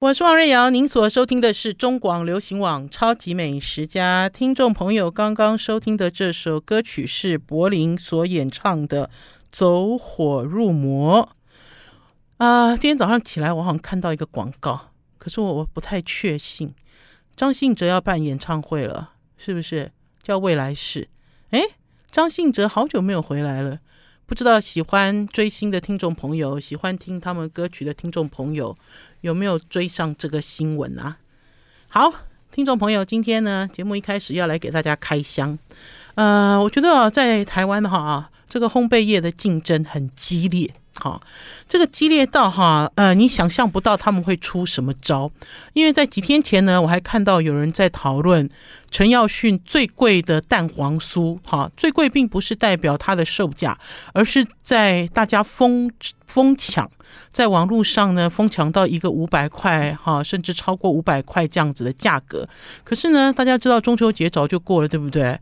我是王瑞瑶，您所收听的是中广流行网《超级美食家》。听众朋友刚刚收听的这首歌曲是柏林所演唱的《走火入魔》啊、今天早上起来，我好像看到一个广告，可是我我不太确信，张信哲要办演唱会了，是不是叫未来式？诶，张信哲好久没有回来了。不知道喜欢追星的听众朋友，喜欢听他们歌曲的听众朋友，有没有追上这个新闻啊？好，听众朋友，今天呢，节目一开始要来给大家开箱。呃，我觉得在台湾的话，这个烘焙业的竞争很激烈。好，这个激烈到哈，呃，你想象不到他们会出什么招。因为在几天前呢，我还看到有人在讨论陈耀迅最贵的蛋黄酥，哈，最贵并不是代表它的售价，而是在大家疯疯抢，在网络上呢疯抢到一个五百块，哈，甚至超过五百块这样子的价格。可是呢，大家知道中秋节早就过了，对不对？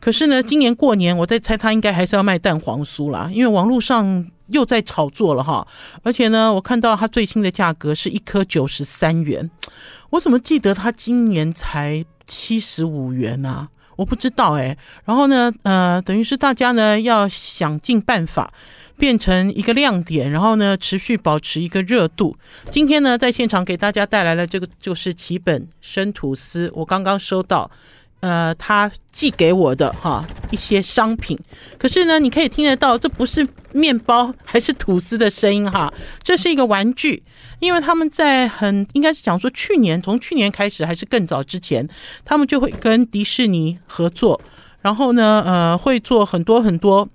可是呢，今年过年，我在猜他应该还是要卖蛋黄酥啦，因为网络上又在炒作了哈。而且呢，我看到它最新的价格是一颗九十三元，我怎么记得他今年才七十五元呢、啊？我不知道哎。然后呢，呃，等于是大家呢要想尽办法变成一个亮点，然后呢持续保持一个热度。今天呢，在现场给大家带来的这个就是奇本生吐司，我刚刚收到。呃，他寄给我的哈一些商品，可是呢，你可以听得到，这不是面包还是吐司的声音哈，这是一个玩具，因为他们在很应该是讲说去年，从去年开始还是更早之前，他们就会跟迪士尼合作，然后呢，呃，会做很多很多，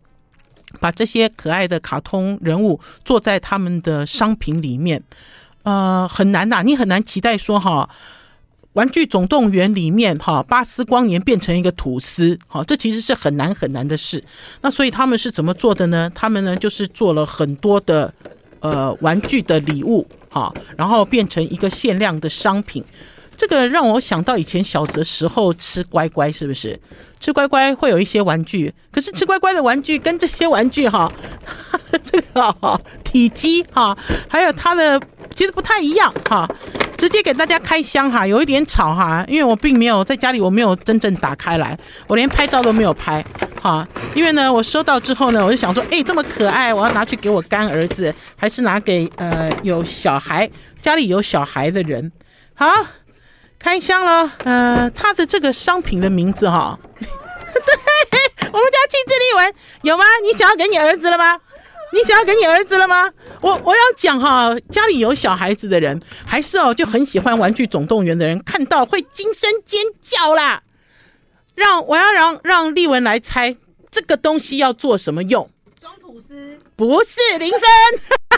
把这些可爱的卡通人物做在他们的商品里面，呃，很难呐，你很难期待说哈。玩具总动员里面，哈，巴斯光年变成一个吐司，哈，这其实是很难很难的事。那所以他们是怎么做的呢？他们呢就是做了很多的呃玩具的礼物，哈，然后变成一个限量的商品。这个让我想到以前小的时候吃乖乖，是不是？吃乖乖会有一些玩具，可是吃乖乖的玩具跟这些玩具，哈，这个体积哈，还有它的其实不太一样，哈。直接给大家开箱哈，有一点吵哈，因为我并没有在家里，我没有真正打开来，我连拍照都没有拍哈。因为呢，我收到之后呢，我就想说，哎，这么可爱，我要拿去给我干儿子，还是拿给呃有小孩家里有小孩的人。好，开箱了，呃，它的这个商品的名字哈，对，我们家气质丽文有吗？你想要给你儿子了吗？你想要给你儿子了吗？我我要讲哈，家里有小孩子的人，还是哦就很喜欢《玩具总动员》的人，看到会惊声尖叫啦。让我要让让丽文来猜这个东西要做什么用？装吐司？不是零分。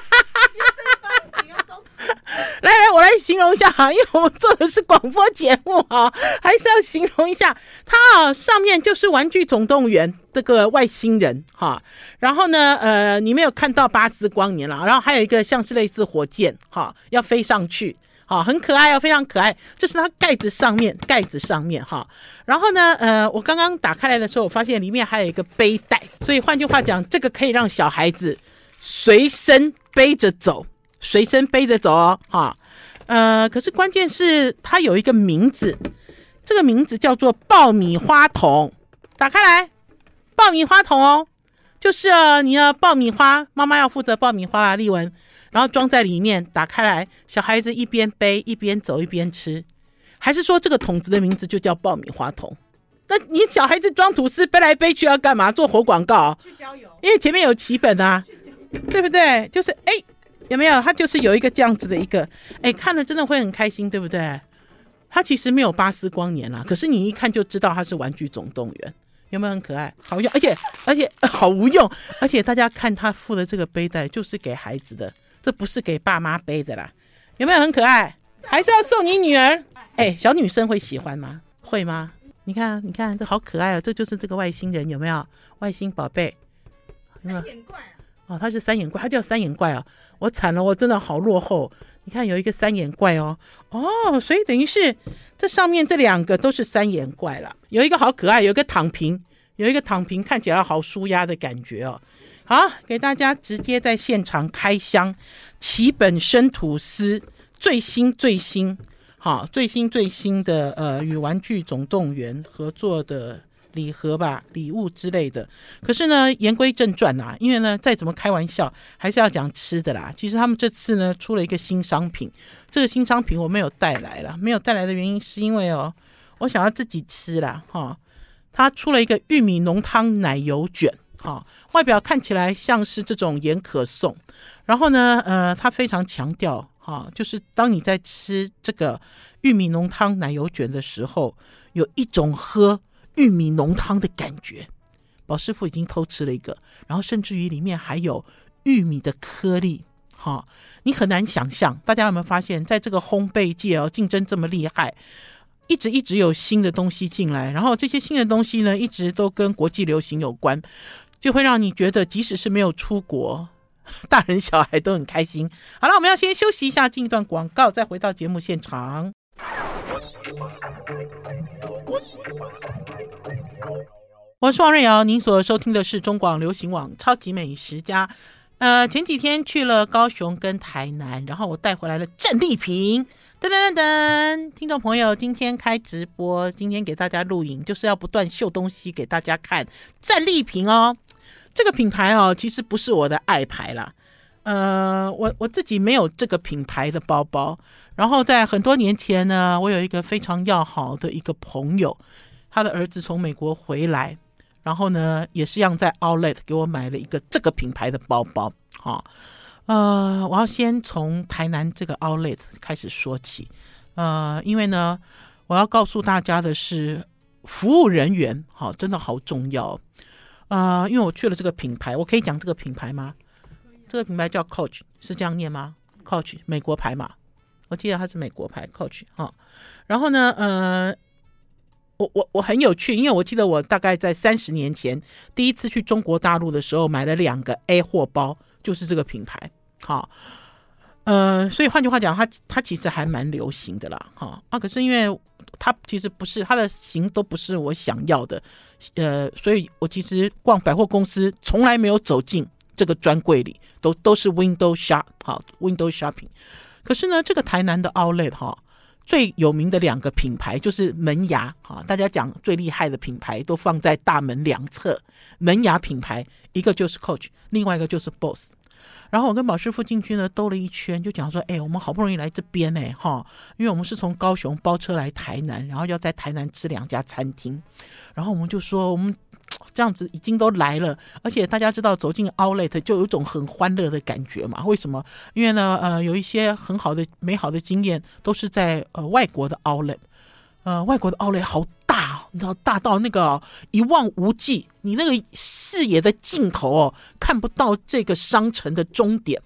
来来，我来形容一下哈，因为我们做的是广播节目哈，还是要形容一下它啊。上面就是《玩具总动员》这个外星人哈，然后呢，呃，你没有看到巴斯光年了，然后还有一个像是类似火箭哈，要飞上去，好，很可爱哦，非常可爱。这是它盖子上面，盖子上面哈。然后呢，呃，我刚刚打开来的时候，我发现里面还有一个背带，所以换句话讲，这个可以让小孩子随身背着走。随身背着走哦，哈，呃，可是关键是它有一个名字，这个名字叫做爆米花桶。打开来，爆米花桶哦，就是啊，你要爆米花，妈妈要负责爆米花啊，丽文，然后装在里面，打开来，小孩子一边背一边走一边吃，还是说这个桶子的名字就叫爆米花桶？那你小孩子装吐司背来背去要干嘛？做活广告？去郊游？因为前面有棋本啊，对不对？就是哎。有没有？它就是有一个这样子的一个，哎，看了真的会很开心，对不对？它其实没有巴斯光年啦，可是你一看就知道它是玩具总动员，有没有很可爱？好用，而且而且 好无用，而且大家看他附的这个背带就是给孩子的，这不是给爸妈背的啦，有没有很可爱？还是要送你女儿？哎，小女生会喜欢吗？会吗？你看，你看，这好可爱哦，这就是这个外星人，有没有？外星宝贝，三眼怪！哦，他是三眼怪，他叫三眼怪啊。我惨了，我真的好落后。你看有一个三眼怪哦，哦，所以等于是这上面这两个都是三眼怪了。有一个好可爱，有一个躺平，有一个躺平，看起来好舒压的感觉哦。好，给大家直接在现场开箱，奇本生吐司最新最新，好，最新最新的呃，与玩具总动员合作的。礼盒吧，礼物之类的。可是呢，言归正传啦，因为呢，再怎么开玩笑，还是要讲吃的啦。其实他们这次呢，出了一个新商品，这个新商品我没有带来了。没有带来的原因是因为哦，我想要自己吃啦。哈。他出了一个玉米浓汤奶油卷，哈，外表看起来像是这种盐可颂。然后呢，呃，他非常强调，哈，就是当你在吃这个玉米浓汤奶油卷的时候，有一种喝。玉米浓汤的感觉，宝师傅已经偷吃了一个，然后甚至于里面还有玉米的颗粒，哈、你很难想象。大家有没有发现，在这个烘焙界哦，竞争这么厉害，一直一直有新的东西进来，然后这些新的东西呢，一直都跟国际流行有关，就会让你觉得，即使是没有出国，大人小孩都很开心。好了，我们要先休息一下，进一段广告，再回到节目现场。我是王瑞瑶，您所收听的是中广流行网《超级美食家》。呃，前几天去了高雄跟台南，然后我带回来了战利品。噔噔噔噔，听众朋友，今天开直播，今天给大家录影，就是要不断秀东西给大家看。战利品哦，这个品牌哦，其实不是我的爱牌啦。呃，我我自己没有这个品牌的包包。然后在很多年前呢，我有一个非常要好的一个朋友，他的儿子从美国回来，然后呢也是让在 Outlet 给我买了一个这个品牌的包包。好，呃，我要先从台南这个 Outlet 开始说起，呃，因为呢，我要告诉大家的是，服务人员好，真的好重要。呃，因为我去了这个品牌，我可以讲这个品牌吗？这个品牌叫 Coach，是这样念吗？Coach，美国牌嘛。我记得他是美国牌 Coach 哈，然后呢，呃，我我我很有趣，因为我记得我大概在三十年前第一次去中国大陆的时候，买了两个 A 货包，就是这个品牌，好，呃，所以换句话讲，它它其实还蛮流行的啦，哈。啊，可是因为它其实不是它的型都不是我想要的，呃，所以我其实逛百货公司从来没有走进这个专柜里，都都是 Window Shop 好 Window Shopping。可是呢，这个台南的 Outlet 哈，最有名的两个品牌就是门牙哈，大家讲最厉害的品牌都放在大门两侧。门牙品牌一个就是 Coach，另外一个就是 Boss。然后我跟宝师傅进去呢，兜了一圈，就讲说，哎，我们好不容易来这边呢，哈，因为我们是从高雄包车来台南，然后要在台南吃两家餐厅，然后我们就说我们。这样子已经都来了，而且大家知道走进 Outlet 就有一种很欢乐的感觉嘛？为什么？因为呢，呃，有一些很好的、美好的经验都是在呃外国的 Outlet，呃，外国的 Outlet 好大，哦你知道大到那个一望无际，你那个视野的尽头哦，看不到这个商城的终点，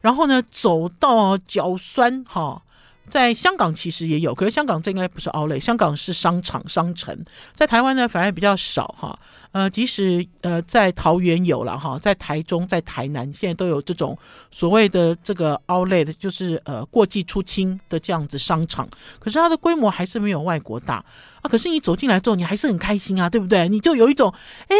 然后呢，走到脚酸哈。在香港其实也有，可是香港这应该不是 Outlet，香港是商场商城。在台湾呢，反而比较少哈。呃，即使呃在桃园有了哈，在台中、在台南现在都有这种所谓的这个 Outlet，就是呃过季出清的这样子商场。可是它的规模还是没有外国大啊。可是你走进来之后，你还是很开心啊，对不对？你就有一种哎。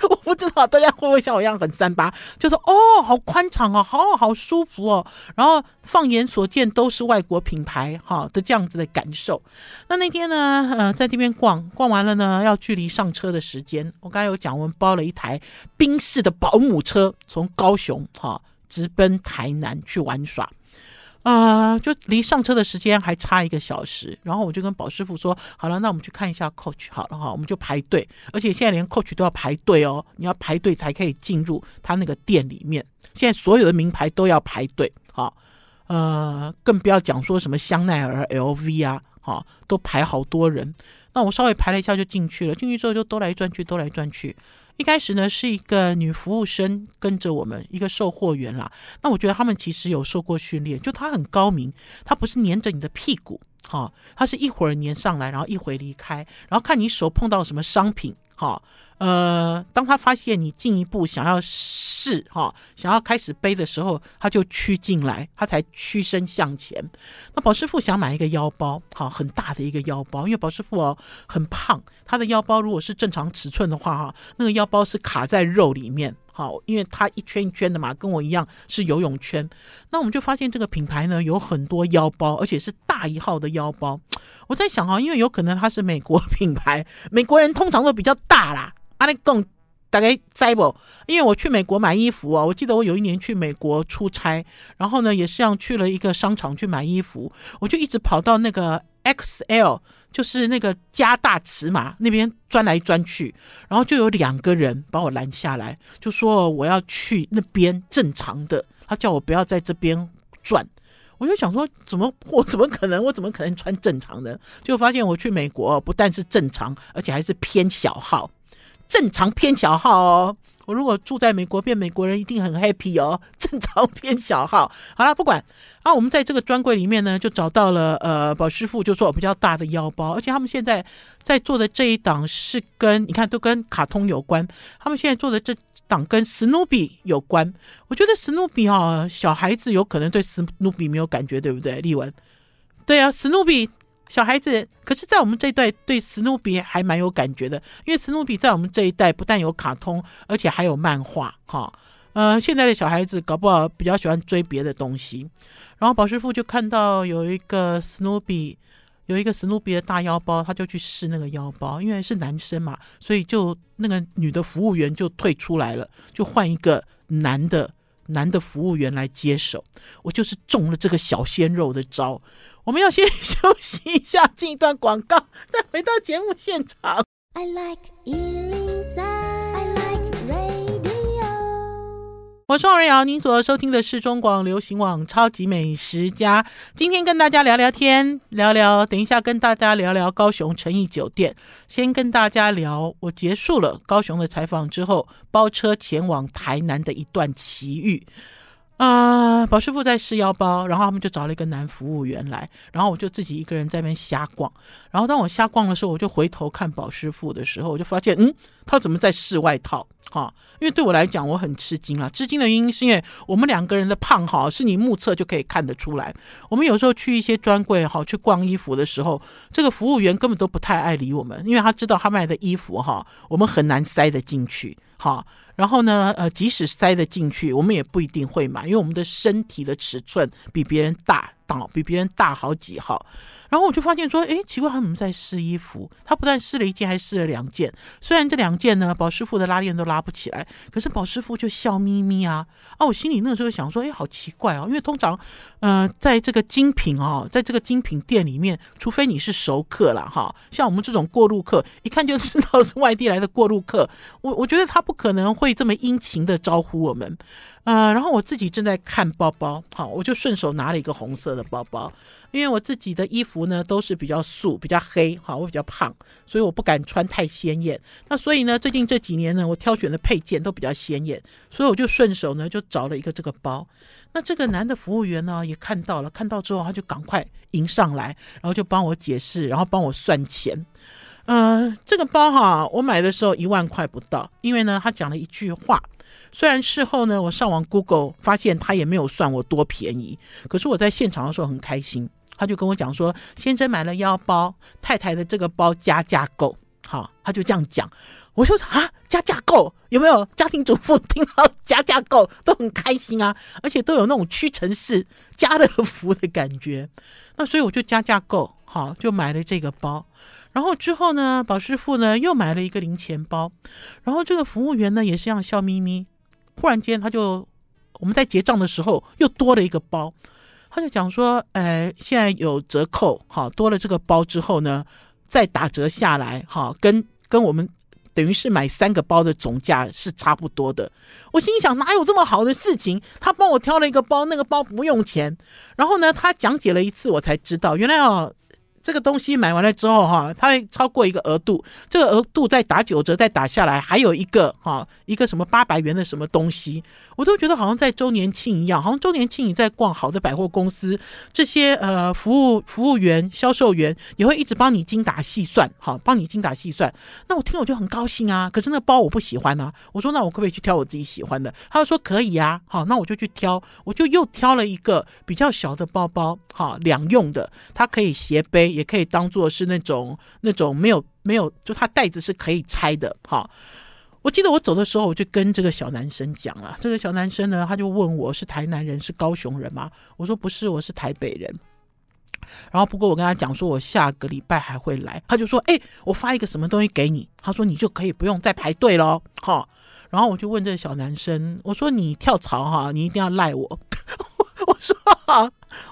我不知道大家会不会像我一样很三八，就说哦，好宽敞哦，好好舒服哦。然后放眼所见都是外国品牌哈的这样子的感受。那那天呢，呃，在这边逛逛完了呢，要距离上车的时间，我刚才有讲，我们包了一台宾士的保姆车，从高雄哈直奔台南去玩耍。啊、就离上车的时间还差一个小时，然后我就跟宝师傅说：“好了，那我们去看一下 Coach 好了哈，我们就排队，而且现在连 Coach 都要排队哦，你要排队才可以进入他那个店里面。现在所有的名牌都要排队，好，呃，更不要讲说什么香奈儿、LV 啊，哈，都排好多人。那我稍微排了一下就进去了，进去之后就兜来转去，兜来转去。”一开始呢，是一个女服务生跟着我们，一个售货员啦。那我觉得他们其实有受过训练，就他很高明，他不是粘着你的屁股，哈，他是一会儿粘上来，然后一会儿离开，然后看你手碰到什么商品，哈。呃，当他发现你进一步想要试哈，想要开始背的时候，他就趋进来，他才屈身向前。那宝师傅想买一个腰包，好，很大的一个腰包，因为宝师傅哦很胖，他的腰包如果是正常尺寸的话哈，那个腰包是卡在肉里面。好，因为它一圈一圈的嘛，跟我一样是游泳圈。那我们就发现这个品牌呢有很多腰包，而且是大一号的腰包。我在想啊，因为有可能它是美国品牌，美国人通常都比较大啦。阿力贡大概在不？因为我去美国买衣服啊，我记得我有一年去美国出差，然后呢也是像去了一个商场去买衣服，我就一直跑到那个 XL。就是那个加大尺码那边钻来钻去，然后就有两个人把我拦下来，就说我要去那边正常的，他叫我不要在这边转。我就想说，怎么我怎么可能，我怎么可能穿正常的？就发现我去美国不但是正常，而且还是偏小号，正常偏小号哦。我如果住在美国变美国人，一定很 happy 哦。正常偏小号，好了，不管啊。我们在这个专柜里面呢，就找到了呃，宝师傅就说比较大的腰包，而且他们现在在做的这一档是跟你看都跟卡通有关。他们现在做的这档跟史努比有关。我觉得史努比哈，小孩子有可能对史努比没有感觉，对不对？丽文，对啊，史努比。小孩子，可是，在我们这一代对史努比还蛮有感觉的，因为史努比在我们这一代不但有卡通，而且还有漫画，哈，呃，现在的小孩子搞不好比较喜欢追别的东西。然后宝师傅就看到有一个史努比，有一个史努比的大腰包，他就去试那个腰包，因为是男生嘛，所以就那个女的服务员就退出来了，就换一个男的。男的服务员来接手，我就是中了这个小鲜肉的招。我们要先休息一下，进一段广告，再回到节目现场。I like 我是王瑞瑶，您所收听的是中广流行网《超级美食家》。今天跟大家聊聊天，聊聊，等一下跟大家聊聊高雄诚意酒店。先跟大家聊，我结束了高雄的采访之后，包车前往台南的一段奇遇。啊，宝师傅在试腰包，然后他们就找了一个男服务员来，然后我就自己一个人在那边瞎逛。然后当我瞎逛的时候，我就回头看宝师傅的时候，我就发现，嗯，他怎么在试外套？哈，因为对我来讲，我很吃惊啦。吃惊的原因是因为我们两个人的胖哈，是你目测就可以看得出来。我们有时候去一些专柜哈，去逛衣服的时候，这个服务员根本都不太爱理我们，因为他知道他卖的衣服哈，我们很难塞得进去。好。然后呢，呃，即使塞得进去，我们也不一定会买，因为我们的身体的尺寸比别人大，比别人大好几号。然后我就发现说，哎，奇怪，他怎么在试衣服？他不但试了一件，还试了两件。虽然这两件呢，宝师傅的拉链都拉不起来，可是宝师傅就笑眯眯啊。啊，我心里那个时候想说，哎，好奇怪哦，因为通常，呃，在这个精品哦，在这个精品店里面，除非你是熟客了哈，像我们这种过路客，一看就知道是外地来的过路客，我我觉得他不可能会这么殷勤的招呼我们。呃，然后我自己正在看包包，好，我就顺手拿了一个红色的包包。因为我自己的衣服呢都是比较素、比较黑，哈，我比较胖，所以我不敢穿太鲜艳。那所以呢，最近这几年呢，我挑选的配件都比较鲜艳，所以我就顺手呢就找了一个这个包。那这个男的服务员呢也看到了，看到之后他就赶快迎上来，然后就帮我解释，然后帮我算钱。呃，这个包哈，我买的时候一万块不到，因为呢他讲了一句话。虽然事后呢，我上网 Google 发现他也没有算我多便宜，可是我在现场的时候很开心。他就跟我讲说：“先生买了腰包，太太的这个包加价购。”好，他就这样讲。我说：“啊，加价购有没有？家庭主妇听到 加价购都很开心啊，而且都有那种屈臣氏家乐福的感觉。那所以我就加价购，好，就买了这个包。然后之后呢，宝师傅呢又买了一个零钱包，然后这个服务员呢也是这样笑眯眯。忽然间，他就我们在结账的时候又多了一个包。”他就讲说，哎，现在有折扣，好，多了这个包之后呢，再打折下来，哈，跟跟我们等于是买三个包的总价是差不多的。我心想，哪有这么好的事情？他帮我挑了一个包，那个包不用钱。然后呢，他讲解了一次，我才知道，原来哦。这个东西买完了之后，哈，它会超过一个额度，这个额度再打九折，再打下来，还有一个哈，一个什么八百元的什么东西，我都觉得好像在周年庆一样，好像周年庆你在逛好的百货公司，这些呃服务服务员、销售员也会一直帮你精打细算，好，帮你精打细算。那我听了我就很高兴啊，可是那包我不喜欢啊，我说那我可不可以去挑我自己喜欢的？他就说可以啊，好，那我就去挑，我就又挑了一个比较小的包包，好，两用的，它可以斜背。也可以当做是那种那种没有没有，就它袋子是可以拆的哈。我记得我走的时候，我就跟这个小男生讲了。这个小男生呢，他就问我是台南人，是高雄人吗？我说不是，我是台北人。然后不过我跟他讲说，我下个礼拜还会来。他就说，哎，我发一个什么东西给你？他说你就可以不用再排队了，哈。然后我就问这个小男生，我说你跳槽哈，你一定要赖我。我说，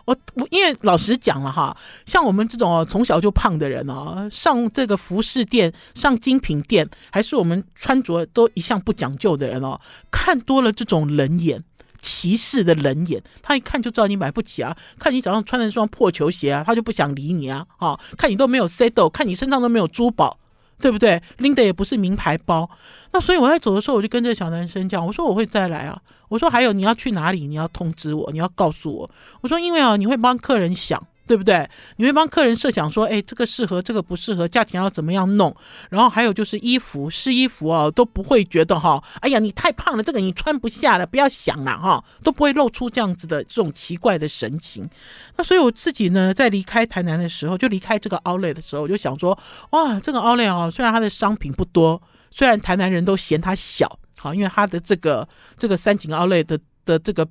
我我因为老实讲了哈，像我们这种哦从小就胖的人哦，上这个服饰店、上精品店，还是我们穿着都一向不讲究的人哦，看多了这种冷眼、歧视的冷眼，他一看就知道你买不起啊。看你早上穿的那双破球鞋啊，他就不想理你啊。哈，看你都没有 set，看你身上都没有珠宝。对不对？拎的也不是名牌包，那所以我在走的时候，我就跟这小男生讲，我说我会再来啊，我说还有你要去哪里，你要通知我，你要告诉我，我说因为啊，你会帮客人想。对不对？你会帮客人设想说，哎，这个适合，这个不适合，价钱要怎么样弄？然后还有就是衣服试衣服哦，都不会觉得哈，哎呀，你太胖了，这个你穿不下了，不要想了哈，都不会露出这样子的这种奇怪的神情。那所以我自己呢，在离开台南的时候，就离开这个奥莱的时候，我就想说，哇，这个 Outlet 啊，虽然它的商品不多，虽然台南人都嫌它小，好，因为它的这个这个三井奥莱的的这个。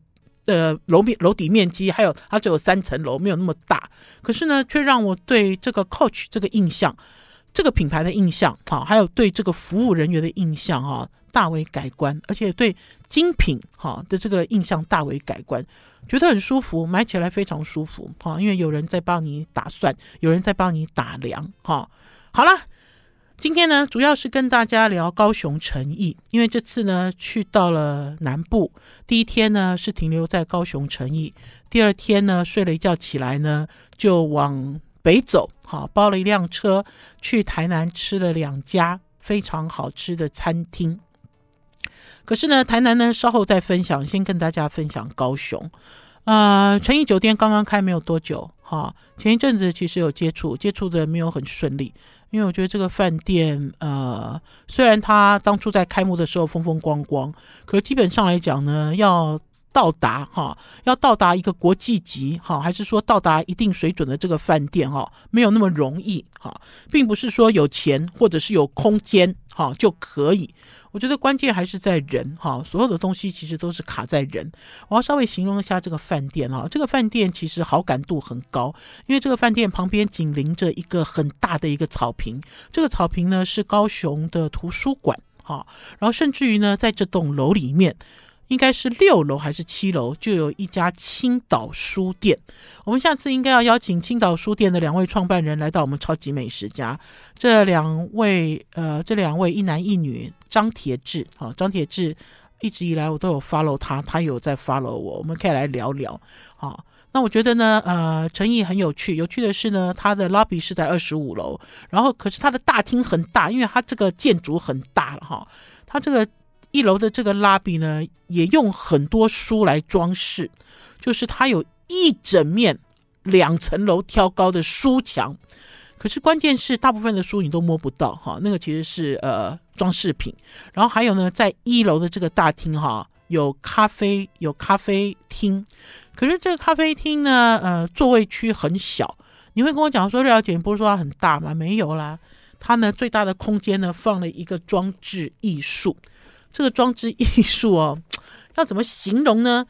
呃，楼面楼底面积还有它只有三层楼，没有那么大。可是呢，却让我对这个 Coach 这个印象，这个品牌的印象，哈，还有对这个服务人员的印象，哈，大为改观。而且对精品，哈的这个印象大为改观，觉得很舒服，买起来非常舒服，哈，因为有人在帮你打算，有人在帮你打量，哈。好了。今天呢，主要是跟大家聊高雄诚义，因为这次呢去到了南部，第一天呢是停留在高雄诚义，第二天呢睡了一觉起来呢就往北走，好，包了一辆车去台南吃了两家非常好吃的餐厅。可是呢，台南呢稍后再分享，先跟大家分享高雄。呃，诚义酒店刚刚开没有多久，哈，前一阵子其实有接触，接触的没有很顺利。因为我觉得这个饭店，呃，虽然它当初在开幕的时候风风光光，可是基本上来讲呢，要到达哈，要到达一个国际级哈，还是说到达一定水准的这个饭店哈，没有那么容易哈，并不是说有钱或者是有空间哈就可以。我觉得关键还是在人哈，所有的东西其实都是卡在人。我要稍微形容一下这个饭店哈，这个饭店其实好感度很高，因为这个饭店旁边紧邻着一个很大的一个草坪，这个草坪呢是高雄的图书馆哈，然后甚至于呢在这栋楼里面。应该是六楼还是七楼，就有一家青岛书店。我们下次应该要邀请青岛书店的两位创办人来到我们超级美食家。这两位，呃，这两位一男一女，张铁志，啊，张铁志一直以来我都有 follow 他，他有在 follow 我，我们可以来聊聊。好，那我觉得呢，呃，诚义很有趣，有趣的是呢，它的 lobby 是在二十五楼，然后可是它的大厅很大，因为它这个建筑很大了哈，它这个。一楼的这个拉比呢，也用很多书来装饰，就是它有一整面两层楼挑高的书墙。可是关键是，大部分的书你都摸不到哈，那个其实是呃装饰品。然后还有呢，在一楼的这个大厅哈，有咖啡有咖啡厅，可是这个咖啡厅呢，呃，座位区很小。你会跟我讲说，廖姐不是说它很大吗？没有啦，它呢最大的空间呢放了一个装置艺术。这个装置艺术哦，要怎么形容呢？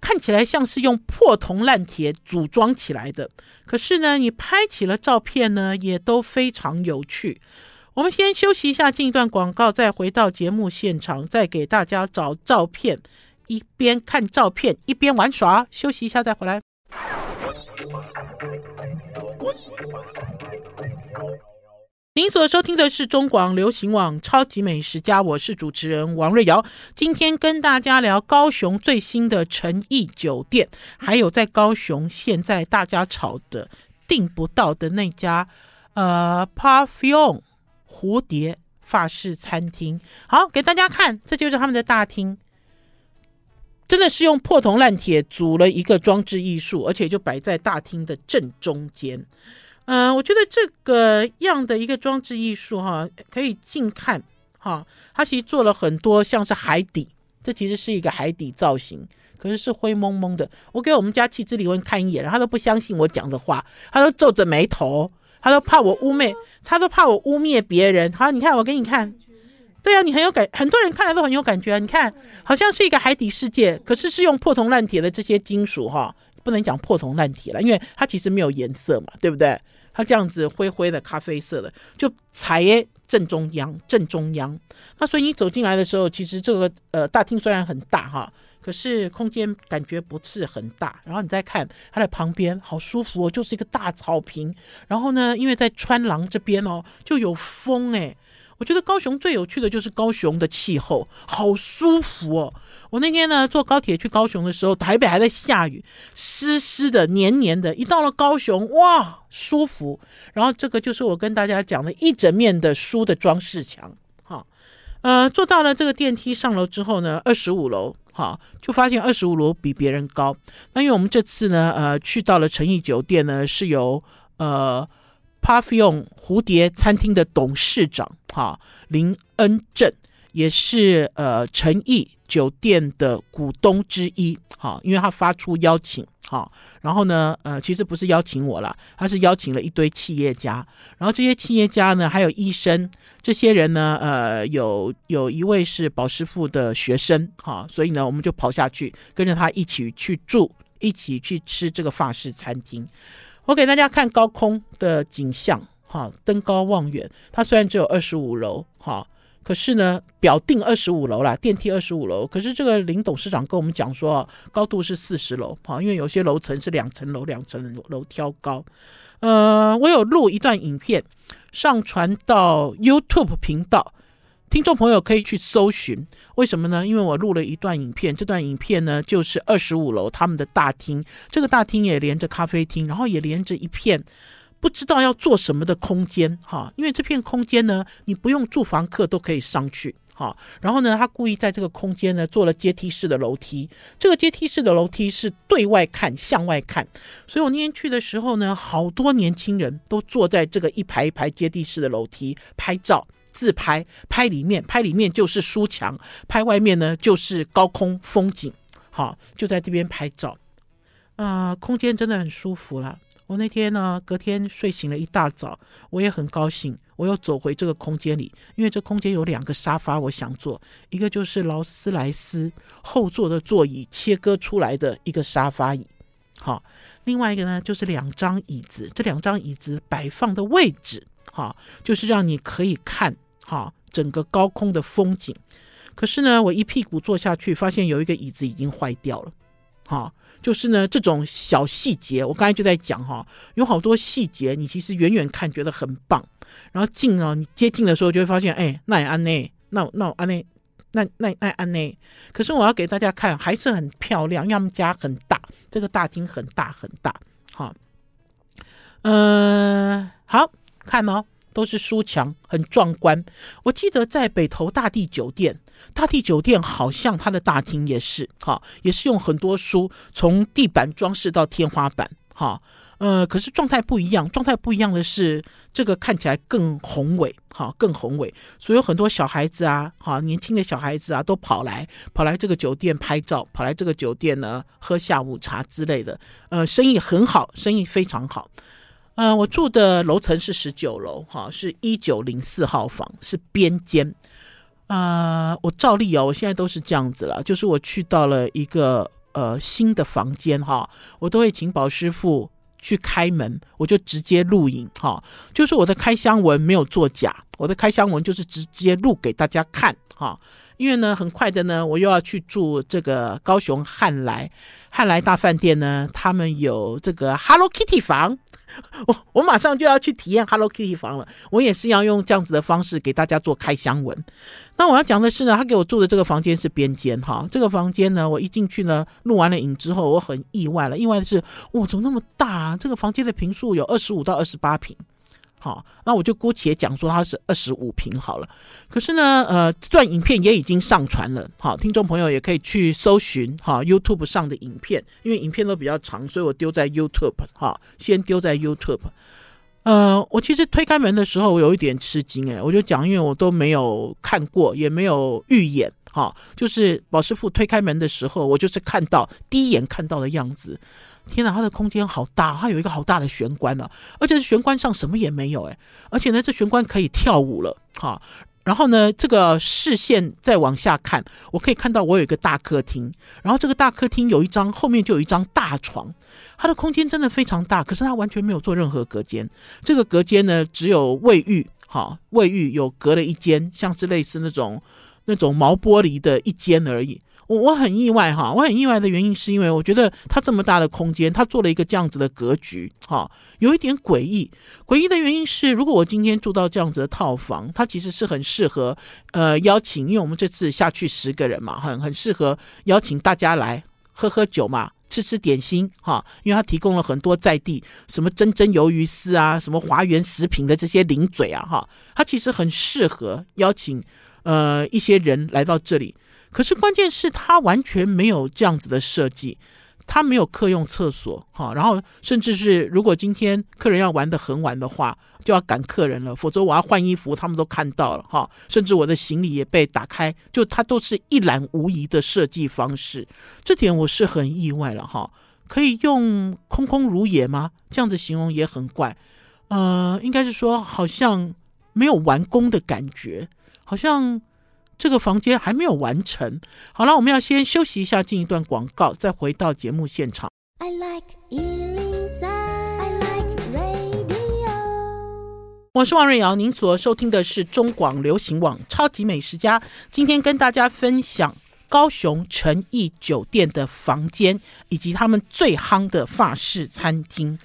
看起来像是用破铜烂铁组装起来的，可是呢，你拍起了照片呢，也都非常有趣。我们先休息一下，进一段广告，再回到节目现场，再给大家找照片，一边看照片一边玩耍。休息一下再回来。您所收听的是中广流行网《超级美食家》，我是主持人王瑞瑶。今天跟大家聊高雄最新的诚意酒店，还有在高雄现在大家炒的订不到的那家呃 Parfum 蝴蝶法式餐厅。好，给大家看，这就是他们的大厅，真的是用破铜烂铁组了一个装置艺术，而且就摆在大厅的正中间。嗯、我觉得这个样的一个装置艺术哈，可以近看哈。它其实做了很多像是海底，这其实是一个海底造型，可是是灰蒙蒙的。我给我们家气质李文看一眼，他都不相信我讲的话，他都皱着眉头，他都怕我污蔑，他都怕我污蔑别人。好，你看我给你看，对啊，你很有感，很多人看来都很有感觉啊。你看，好像是一个海底世界，可是是用破铜烂铁的这些金属哈，不能讲破铜烂铁了，因为它其实没有颜色嘛，对不对？它这样子灰灰的、咖啡色的，就踩耶正中央，正中央。那所以你走进来的时候，其实这个呃大厅虽然很大哈。可是空间感觉不是很大，然后你再看它的旁边，好舒服哦，就是一个大草坪。然后呢，因为在川廊这边哦，就有风诶。我觉得高雄最有趣的就是高雄的气候，好舒服哦。我那天呢坐高铁去高雄的时候，台北还在下雨，湿湿的、黏黏的。一到了高雄，哇，舒服。然后这个就是我跟大家讲的一整面的书的装饰墙。好，呃，坐到了这个电梯上楼之后呢，二十五楼。好，就发现二十五楼比别人高。那因为我们这次呢，呃，去到了诚意酒店呢，是由呃 Pavilion 蝴蝶餐厅的董事长哈林恩正，也是呃诚意酒店的股东之一。哈，因为他发出邀请。好，然后呢，呃，其实不是邀请我啦，他是邀请了一堆企业家，然后这些企业家呢，还有医生，这些人呢，呃，有有一位是保师傅的学生，哈，所以呢，我们就跑下去，跟着他一起去住，一起去吃这个法式餐厅。我给大家看高空的景象，哈，登高望远，它虽然只有二十五楼，哈。可是呢，表定二十五楼啦，电梯二十五楼。可是这个林董事长跟我们讲说，高度是四十楼，好，因为有些楼层是两层楼，两层楼挑高。呃，我有录一段影片上传到 YouTube 频道，听众朋友可以去搜寻。为什么呢？因为我录了一段影片，这段影片呢就是二十五楼他们的大厅，这个大厅也连着咖啡厅，然后也连着一片。不知道要做什么的空间哈，因为这片空间呢，你不用住房客都可以上去哈。然后呢，他故意在这个空间呢做了阶梯式的楼梯，这个阶梯式的楼梯是对外看，向外看。所以我那天去的时候呢，好多年轻人都坐在这个一排一排阶梯式的楼梯拍照、自拍，拍里面，拍里面就是书墙，拍外面呢就是高空风景，好，就在这边拍照，啊、空间真的很舒服啦。我那天呢，隔天睡醒了一大早，我也很高兴，我又走回这个空间里，因为这空间有两个沙发，我想坐，一个就是劳斯莱斯后座的座椅切割出来的一个沙发椅，好，另外一个呢就是两张椅子，这两张椅子摆放的位置，好，就是让你可以看好整个高空的风景。可是呢，我一屁股坐下去，发现有一个椅子已经坏掉了，好。就是呢，这种小细节，我刚才就在讲哈，有好多细节，你其实远远看觉得很棒，然后近了，你接近的时候就会发现，哎，那也安内，那那安内，那那那安内。可是我要给大家看，还是很漂亮，因为他们家很大，这个大厅很大很大，好，嗯，好看哦，都是书墙，很壮观。我记得在北投大地酒店。大地酒店好像它的大厅也是，哈，也是用很多书从地板装饰到天花板，哈，呃，可是状态不一样，状态不一样的是这个看起来更宏伟，哈，更宏伟，所以有很多小孩子啊，哈，年轻的小孩子啊，都跑来跑来这个酒店拍照，跑来这个酒店呢喝下午茶之类的，呃，生意很好，生意非常好，呃，我住的楼层是十九楼，哈，是一九零四号房，是边间。啊、呃，我照例哦，我现在都是这样子了，就是我去到了一个呃新的房间哈，我都会请宝师傅去开门，我就直接录影哈，就是我的开箱文没有作假，我的开箱文就是直接录给大家看哈，因为呢，很快的呢，我又要去住这个高雄汉来汉来大饭店呢，他们有这个 Hello Kitty 房。我我马上就要去体验 Hello Kitty 房了，我也是要用这样子的方式给大家做开箱文。那我要讲的是呢，他给我住的这个房间是边间哈，这个房间呢，我一进去呢，录完了影之后，我很意外了，意外的是，哇，怎么那么大啊？这个房间的坪数有二十五到二十八坪。好，那我就姑且讲说它是二十五平好了。可是呢，呃，这段影片也已经上传了。好，听众朋友也可以去搜寻哈 YouTube 上的影片，因为影片都比较长，所以我丢在 YouTube 哈，先丢在 YouTube。呃，我其实推开门的时候，我有一点吃惊哎，我就讲，因为我都没有看过，也没有预演哈，就是宝师傅推开门的时候，我就是看到第一眼看到的样子。天哪，它的空间好大，它有一个好大的玄关呢，而且是玄关上什么也没有诶，而且呢，这玄关可以跳舞了，哈，然后呢，这个视线再往下看，我可以看到我有一个大客厅，然后这个大客厅有一张后面就有一张大床，它的空间真的非常大，可是它完全没有做任何隔间。这个隔间呢，只有卫浴，哈，卫浴有隔了一间，像是类似那种那种毛玻璃的一间而已。我很意外哈，我很意外的原因是因为我觉得它这么大的空间，它做了一个这样子的格局哈，有一点诡异。诡异的原因是，如果我今天住到这样子的套房，它其实是很适合呃邀请，因为我们这次下去十个人嘛，很很适合邀请大家来喝喝酒嘛，吃吃点心哈，因为它提供了很多在地什么蒸蒸鱿鱼丝啊，什么华源食品的这些零嘴啊哈，它其实很适合邀请呃一些人来到这里。可是关键是它完全没有这样子的设计，它没有客用厕所哈，然后甚至是如果今天客人要玩得很晚的话，就要赶客人了，否则我要换衣服，他们都看到了哈，甚至我的行李也被打开，就它都是一览无遗的设计方式，这点我是很意外了哈，可以用空空如也吗？这样子形容也很怪，呃，应该是说好像没有完工的感觉，好像。这个房间还没有完成。好了，我们要先休息一下，进一段广告，再回到节目现场。I like 103, I like radio。我是王瑞瑶，您所收听的是中广流行网《超级美食家》。今天跟大家分享高雄诚意酒店的房间，以及他们最夯的法式餐厅。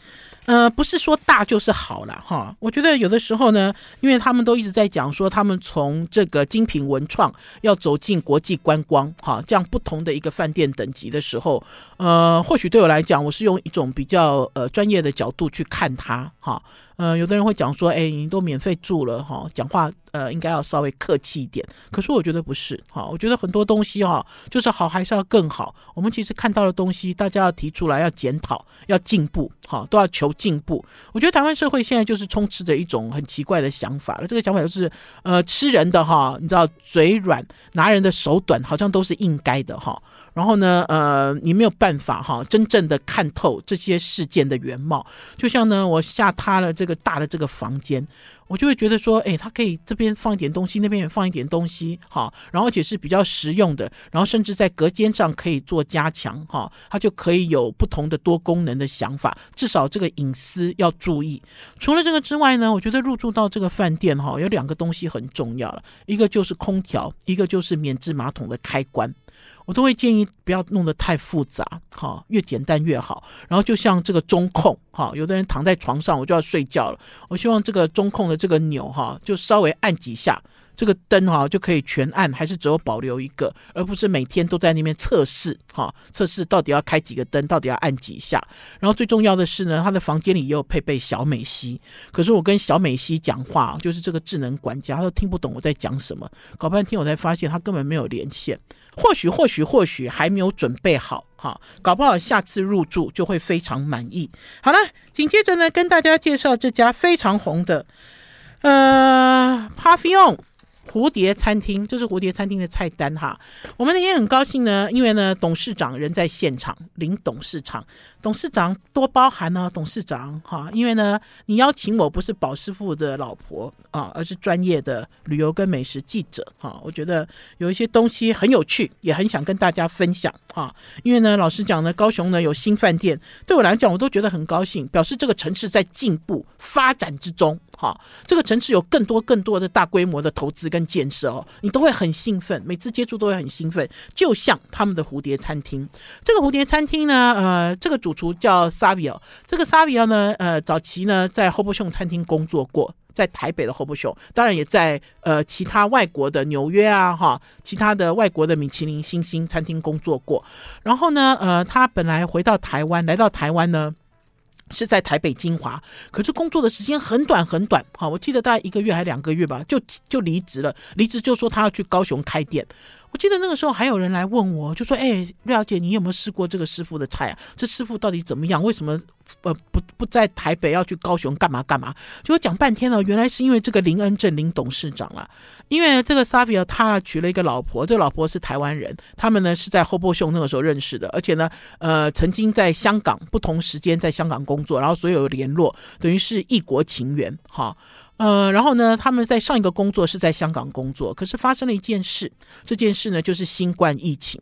呃，不是说大就是好了哈。我觉得有的时候呢，因为他们都一直在讲说，他们从这个精品文创要走进国际观光哈，这样不同的一个饭店等级的时候，呃，或许对我来讲，我是用一种比较呃专业的角度去看它哈。呃，有的人会讲说，哎，你都免费住了哈，讲话呃应该要稍微客气一点。可是我觉得不是哈，我觉得很多东西哈，就是好还是要更好。我们其实看到的东西，大家要提出来，要检讨，要进步哈，都要求进步。我觉得台湾社会现在就是充斥着一种很奇怪的想法了，这个想法就是，呃，吃人的哈，你知道嘴软，拿人的手短，好像都是应该的哈。然后呢，呃，你没有办法哈，真正的看透这些事件的原貌。就像呢，我下榻了这个大的这个房间，我就会觉得说，哎，它可以这边放一点东西，那边也放一点东西，哈，然后而且是比较实用的，然后甚至在隔间上可以做加强，哈，它就可以有不同的多功能的想法。至少这个隐私要注意。除了这个之外呢，我觉得入住到这个饭店哈，有两个东西很重要了，一个就是空调，一个就是免治马桶的开关。我都会建议不要弄得太复杂，哈，越简单越好。然后就像这个中控，哈，有的人躺在床上，我就要睡觉了。我希望这个中控的这个钮，哈，就稍微按几下，这个灯哈就可以全按，还是只有保留一个，而不是每天都在那边测试，哈，测试到底要开几个灯，到底要按几下。然后最重要的是呢，他的房间里也有配备小美西，可是我跟小美西讲话，就是这个智能管家，他都听不懂我在讲什么，搞半天我才发现他根本没有连线。或许或许或许还没有准备好，哈，搞不好下次入住就会非常满意。好了，紧接着呢，跟大家介绍这家非常红的，呃，Pavillon 蝴蝶餐厅，这是蝴蝶餐厅的菜单哈。我们那天很高兴呢，因为呢，董事长人在现场，林董事长。董事长多包涵呢，董事长哈，因为呢，你邀请我不是宝师傅的老婆啊，而是专业的旅游跟美食记者哈。我觉得有一些东西很有趣，也很想跟大家分享哈。因为呢，老实讲呢，高雄呢有新饭店，对我来讲我都觉得很高兴，表示这个城市在进步发展之中哈。这个城市有更多更多的大规模的投资跟建设哦，你都会很兴奋，每次接触都会很兴奋。就像他们的蝴蝶餐厅，这个蝴蝶餐厅呢，呃，这个主厨叫 Savio，这个 Savio 呢，呃，早期呢在 Robuchon 餐厅工作过，在台北的 Robuchon，当然也在呃其他外国的纽约啊哈，其他的外国的米其林星星餐厅工作过。然后呢，呃，他本来回到台湾，来到台湾呢是在台北金华，可是工作的时间很短很短，哈，我记得大概一个月还两个月吧，就就离职了，离职就说他要去高雄开店。我记得那个时候还有人来问我，就说：“哎，瑞瑶姐，你有没有试过这个师傅的菜啊？这师傅到底怎么样？为什么呃不不在台北要去高雄干嘛干嘛？”就讲半天了，原来是因为这个林恩正林董事长啊，因为这个 Savio 他娶了一个老婆，这个老婆是台湾人，他们呢是在 Robuchon 那个时候认识的，而且呢呃曾经在香港不同时间在香港工作，然后所有联络等于是异国情缘哈。呃，然后呢，他们在上一个工作是在香港工作，可是发生了一件事，这件事呢就是新冠疫情。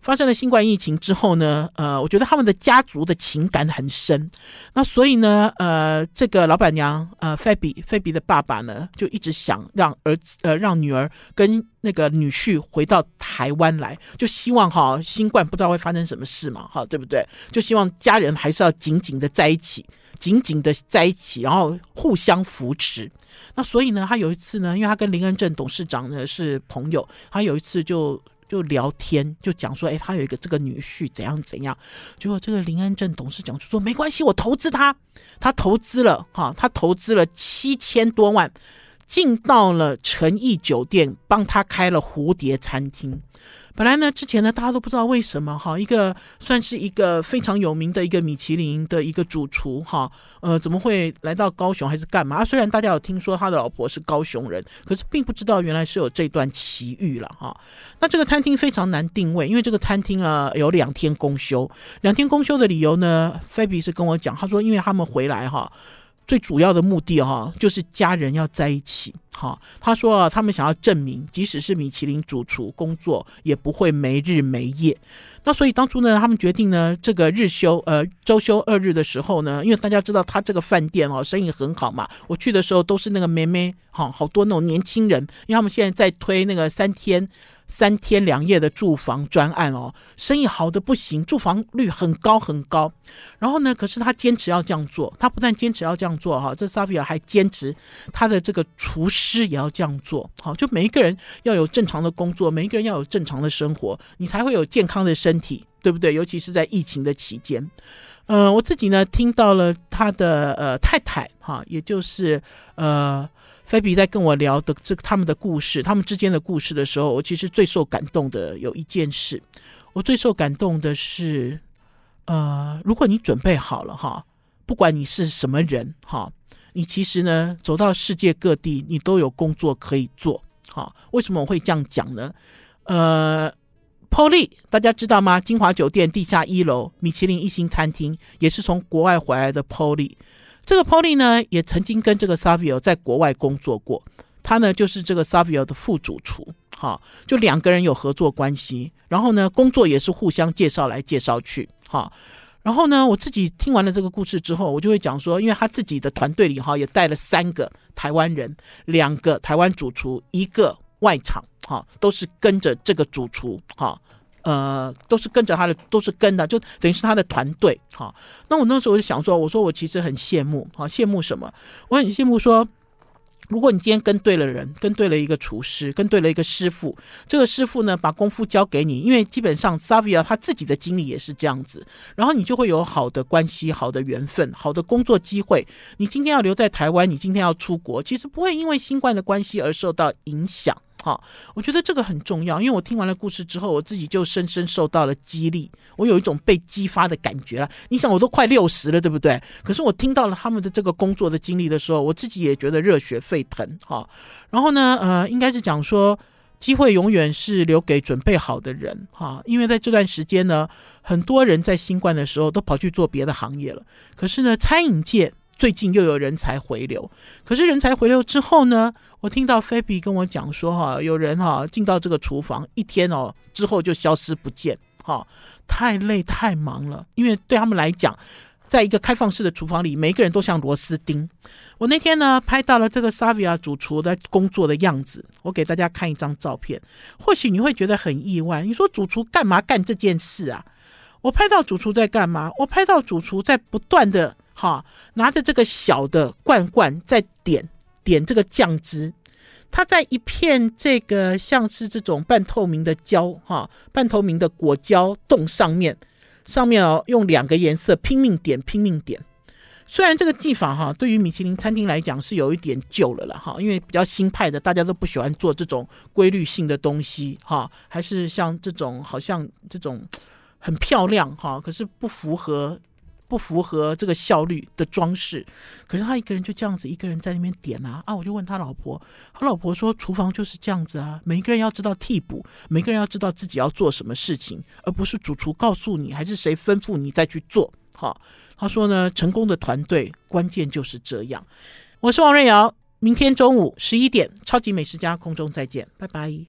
发生了新冠疫情之后呢，呃，我觉得他们的家族的情感很深，那所以呢，呃，这个老板娘，呃，菲比，菲比的爸爸呢，就一直想让儿子，呃，让女儿跟那个女婿回到台湾来，就希望哈，新冠不知道会发生什么事嘛，哈，对不对？就希望家人还是要紧紧的在一起。紧紧的在一起，然后互相扶持。那所以呢，他有一次呢，因为他跟林恩正董事长呢是朋友，他有一次就就聊天，就讲说，哎，他有一个这个女婿怎样怎样。结果这个林恩正董事长就说，没关系，我投资他，他投资了哈，他投资了七千多万，进到了诚意酒店，帮他开了蝴蝶餐厅。本来呢，之前呢，大家都不知道为什么哈，一个算是一个非常有名的一个米其林的一个主厨哈，呃，怎么会来到高雄还是干嘛？虽然大家有听说他的老婆是高雄人，可是并不知道原来是有这段奇遇了哈。那这个餐厅非常难定位，因为这个餐厅啊有两天公休，两天公休的理由呢，菲比是跟我讲，他说因为他们回来哈。最主要的目的哈，就是家人要在一起哈。他说啊，他们想要证明，即使是米其林主厨工作，也不会没日没夜。那所以当初呢，他们决定呢，这个日休呃周休二日的时候呢，因为大家知道他这个饭店哦生意很好嘛，我去的时候都是那个妹妹哈，好多那种年轻人，因为他们现在在推那个三天。三天两夜的住房专案哦，生意好的不行，住房率很高很高。然后呢，可是他坚持要这样做，他不但坚持要这样做哈，这 Savia 还坚持他的这个厨师也要这样做。好，就每一个人要有正常的工作，每一个人要有正常的生活，你才会有健康的身体，对不对？尤其是在疫情的期间。呃，我自己呢听到了他的呃太太哈，也就是呃。菲比在跟我聊的这他们的故事，他们之间的故事的时候，我其实最受感动的有一件事，我最受感动的是，呃，如果你准备好了哈，不管你是什么人哈，你其实呢走到世界各地，你都有工作可以做哈。为什么我会这样讲呢？呃，Polly 大家知道吗？金华酒店地下一楼米其林一星餐厅，也是从国外回来的 Polly。这个 Polly 呢，也曾经跟这个 Savio 在国外工作过，他呢就是这个 Savio 的副主厨，哈，就两个人有合作关系，然后呢，工作也是互相介绍来介绍去，哈，然后呢，我自己听完了这个故事之后，我就会讲说，因为他自己的团队里哈也带了三个台湾人，两个台湾主厨，一个外场，哈，都是跟着这个主厨，哈。呃，都是跟着他的，都是跟的，就等于是他的团队。哈，那我那时候我就想说，我说我其实很羡慕，好羡慕什么？我很羡慕说，如果你今天跟对了人，跟对了一个厨师，跟对了一个师傅，这个师傅呢把功夫交给你，因为基本上 Savia 他自己的经历也是这样子，然后你就会有好的关系、好的缘分、好的工作机会。你今天要留在台湾，你今天要出国，其实不会因为新冠的关系而受到影响。好，我觉得这个很重要，因为我听完了故事之后，我自己就深深受到了激励，我有一种被激发的感觉了。你想，我都快六十了，对不对？可是我听到了他们的这个工作的经历的时候，我自己也觉得热血沸腾。哈，然后呢，呃，应该是讲说，机会永远是留给准备好的人。哈，因为在这段时间呢，很多人在新冠的时候都跑去做别的行业了，可是呢，餐饮界。最近又有人才回流，可是人才回流之后呢，我听到菲比跟我讲说，哈，有人哈进到这个厨房一天哦之后就消失不见，哈，太累太忙了，因为对他们来讲，在一个开放式的厨房里，每个人都像螺丝钉。我那天呢拍到了这个 Savia 主厨在工作的样子，我给大家看一张照片，或许你会觉得很意外，你说主厨干嘛干这件事啊？我拍到主厨在干嘛？我拍到主厨在不断的。哈，拿着这个小的罐罐在点点这个酱汁，它在一片这个像是这种半透明的胶哈，半透明的果胶冻上面，上面哦用两个颜色拼命点拼命点。虽然这个技法哈，对于米其林餐厅来讲是有一点旧了了哈，因为比较新派的，大家都不喜欢做这种规律性的东西哈，还是像这种好像这种很漂亮哈，可是不符合。不符合这个效率的装饰，可是他一个人就这样子，一个人在那边点啊啊！我就问他老婆，他老婆说厨房就是这样子啊，每一个人要知道替补，每个人要知道自己要做什么事情，而不是主厨告诉你，还是谁吩咐你再去做。好，他说呢，成功的团队关键就是这样。我是王瑞瑶。明天中午十一点，超级美食家空中再见，拜拜。